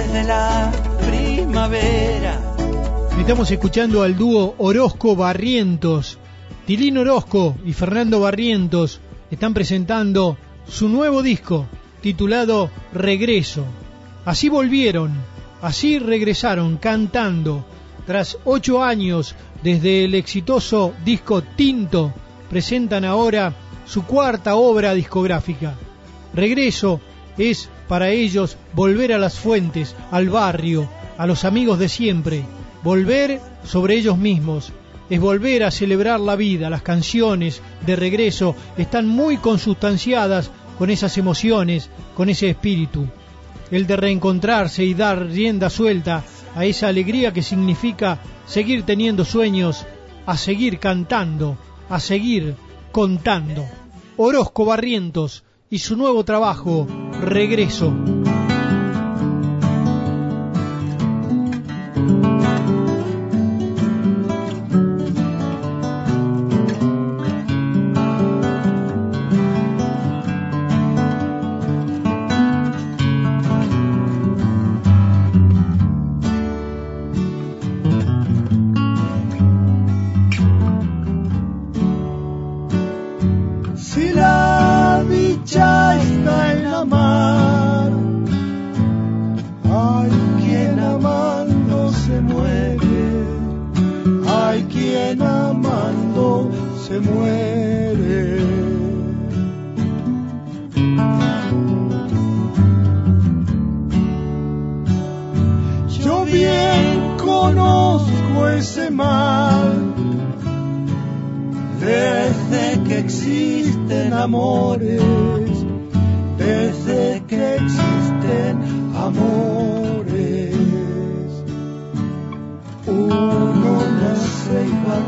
desde la primavera. Estamos escuchando al dúo Orozco Barrientos. Tilín Orozco y Fernando Barrientos están presentando su nuevo disco titulado Regreso. Así volvieron, así regresaron cantando. Tras ocho años desde el exitoso disco Tinto, presentan ahora su cuarta obra discográfica. Regreso es para ellos volver a las fuentes, al barrio, a los amigos de siempre, volver sobre ellos mismos, es volver a celebrar la vida. Las canciones de regreso están muy consustanciadas con esas emociones, con ese espíritu. El de reencontrarse y dar rienda suelta a esa alegría que significa seguir teniendo sueños, a seguir cantando, a seguir contando. Orozco Barrientos y su nuevo trabajo, Regreso. amando se muere. Yo bien conozco ese mal desde que existen amores, desde que existen amores.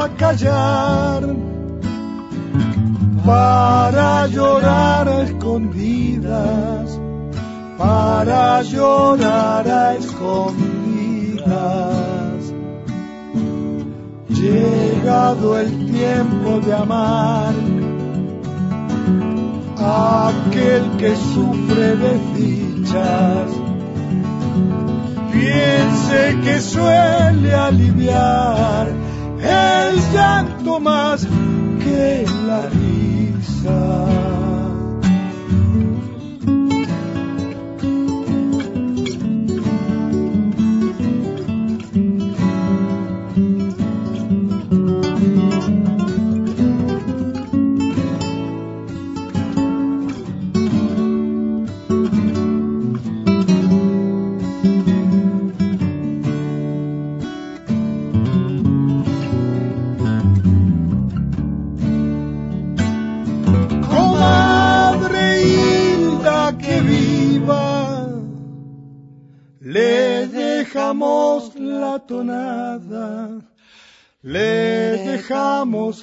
aprendió a callar para llorar a escondidas, para llorar a escondidas llegado el tiempo de amar aquel que sufre de dichas. Piense que suele aliviar el llanto más que la risa. le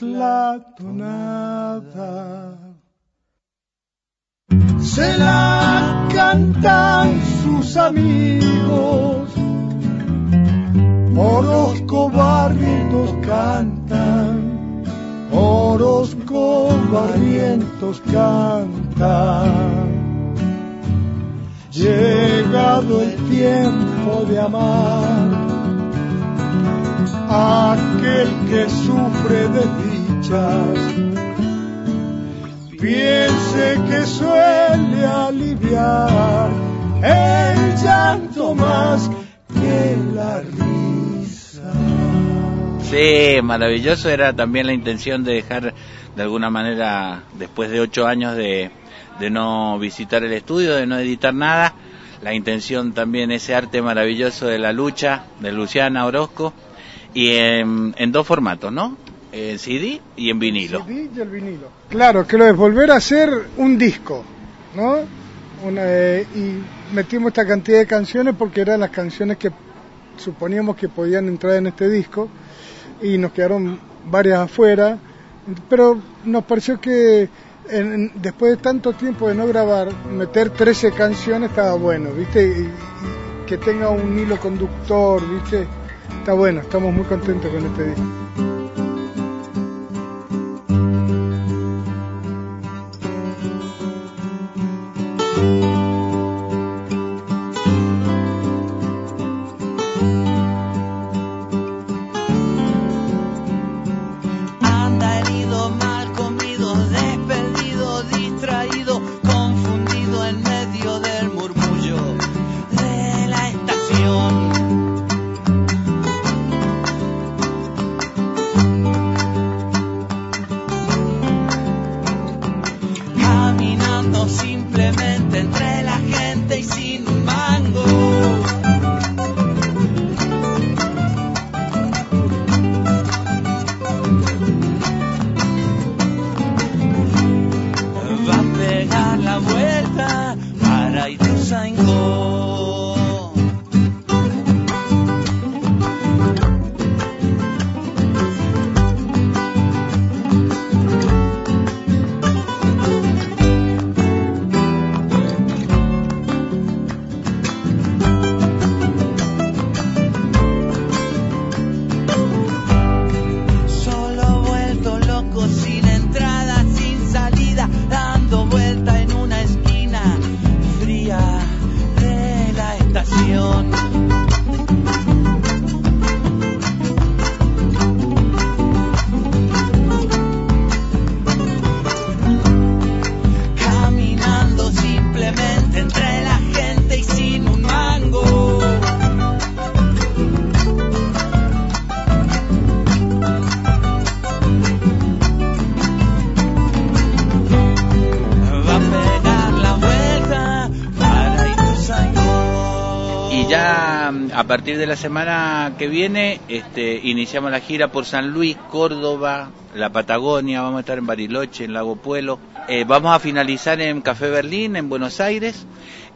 la tonada. Se la cantan sus amigos, Orozco Barrientos cantan, Orozco Barrientos cantan. Llegado el tiempo de amar, aquel que sufre de dichas, piense que suele aliviar el llanto más que la risa. Sí, maravilloso era también la intención de dejar de alguna manera, después de ocho años de, de no visitar el estudio, de no editar nada, la intención también ese arte maravilloso de la lucha de Luciana Orozco y en, dos formatos, ¿no? En CD y en vinilo. CD y el vinilo. Claro, que lo es volver a hacer un disco, ¿no? Eh, y metimos esta cantidad de canciones porque eran las canciones que suponíamos que podían entrar en este disco y nos quedaron varias afuera, pero nos pareció que después de tanto tiempo de no grabar, meter 13 canciones estaba bueno, ¿viste? Y, que tenga un hilo conductor, ¿viste? Está bueno, estamos muy contentos con este disco. A partir de la semana que viene este, iniciamos la gira por San Luis, Córdoba, la Patagonia, vamos a estar en Bariloche, en Lago Puelo. Eh, vamos a finalizar en Café Berlín, en Buenos Aires,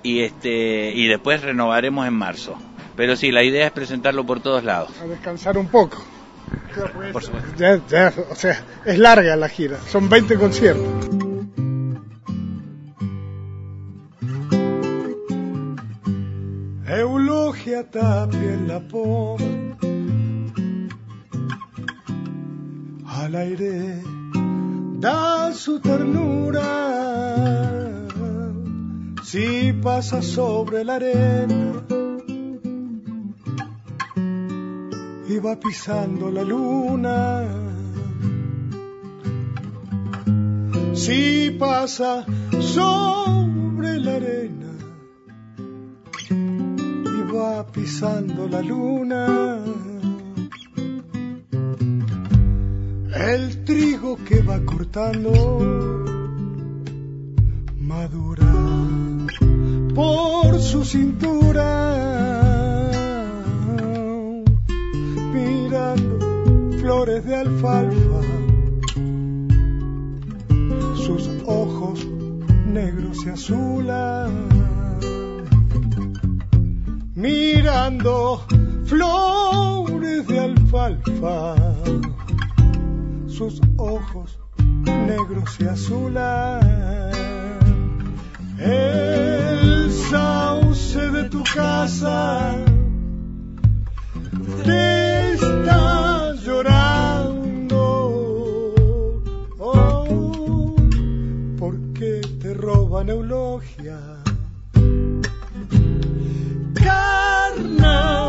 y, este, y después renovaremos en marzo. Pero sí, la idea es presentarlo por todos lados. A descansar un poco. Ya, ya, o sea, es larga la gira, son 20 conciertos. En la poma, al aire da su ternura, si pasa sobre la arena y va pisando la luna. Si pasa sobre pisando la luna. El trigo que va cortando madura por su cintura. Mirando flores de alfalfa, sus ojos negros y azulan mirando flores de alfalfa, sus ojos negros y azules. El sauce de tu casa te está llorando. Oh, porque te roban eulogia encarnar.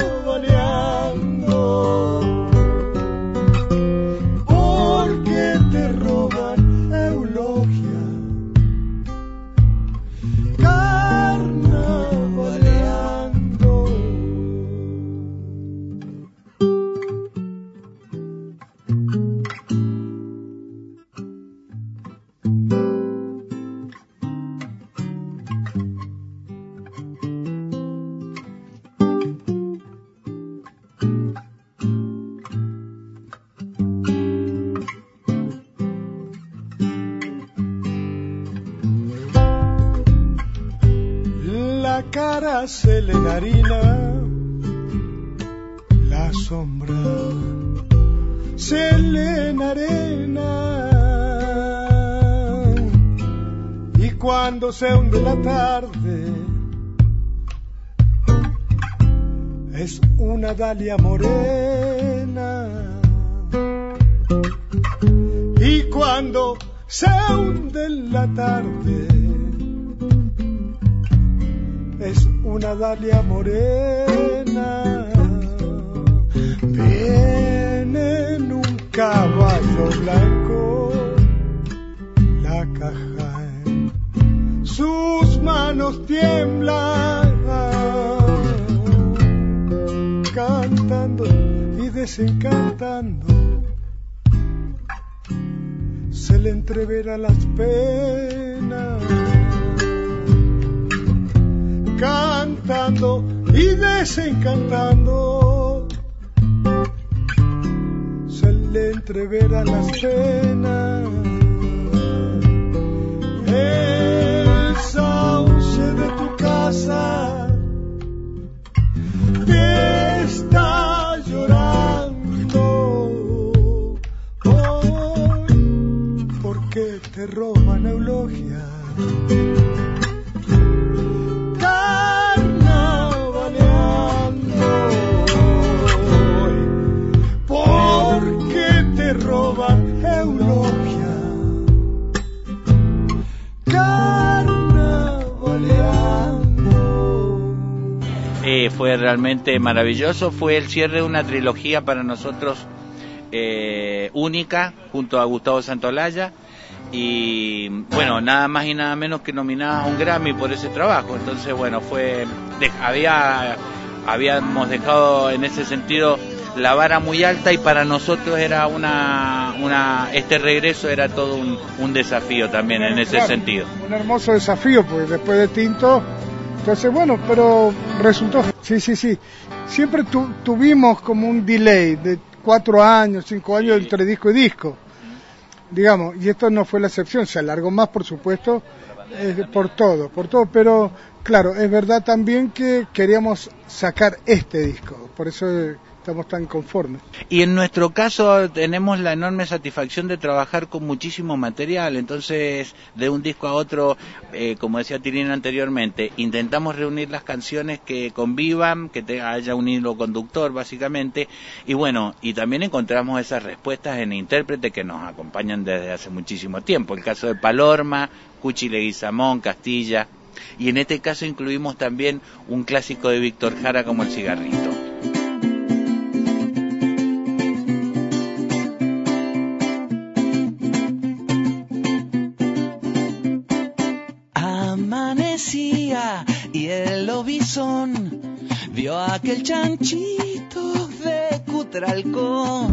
La harina, la sombra se le. Y cuando se hunde la tarde, es una dalia morena. Y cuando se hunde la tarde, es una dalia morena. Viene en un caballo blanco, la caja en sus manos tiemblan, cantando y desencantando. Se le entrevera las penas cantando y desencantando. Se le entrevera las penas. El sauce de tu casa te está llorando. Hoy, porque te roban eulogia. Realmente maravilloso. Fue el cierre de una trilogía para nosotros eh, única, junto a Gustavo Santolaya. Y bueno, nada más y nada menos que nominada a un Grammy por ese trabajo. Entonces, bueno, fue. había, habíamos dejado en ese sentido la vara muy alta y para nosotros era una, una este regreso era todo un, desafío también en ese sentido. Un hermoso desafío, porque después de Tinto entonces, bueno, pero resultó, sí, sí, sí. Siempre tuvimos como un delay de cuatro años, cinco años entre disco y disco. Digamos, y esto no fue la excepción, se alargó más, por supuesto, eh, por todo, por todo, pero claro, es verdad también que queríamos sacar este disco, por eso estamos tan conformes. Y en nuestro caso tenemos la enorme satisfacción de trabajar con muchísimo material, entonces de un disco a otro, eh, como decía Tirina anteriormente, intentamos reunir las canciones que convivan, que haya un hilo conductor básicamente, y bueno, y también encontramos esas respuestas en intérpretes que nos acompañan desde hace muchísimo tiempo, el caso de Palorma, Cuchi Leguizamón, Castilla, y en este caso incluimos también un clásico de Víctor Jara como El Cigarrito. Aquel chanchito de Cutralcó.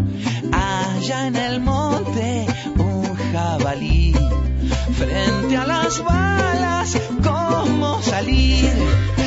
Allá en el monte un jabalí. Frente a las balas, ¿cómo salir? Salir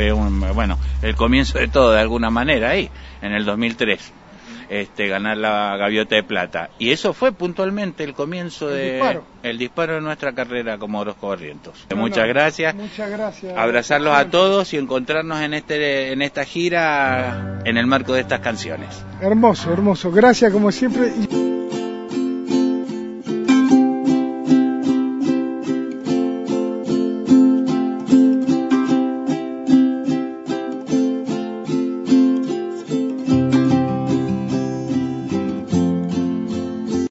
fue un, bueno, el comienzo de todo de alguna manera ahí, en el 2003 este, ganar la gaviota de plata. Y eso fue puntualmente el comienzo de el disparo de nuestra carrera como Orozco Barrientos. muchas gracias. Muchas gracias. Abrazarlos a todos y encontrarnos en este en esta gira en el marco de estas canciones. Hermoso, hermoso. Gracias como siempre.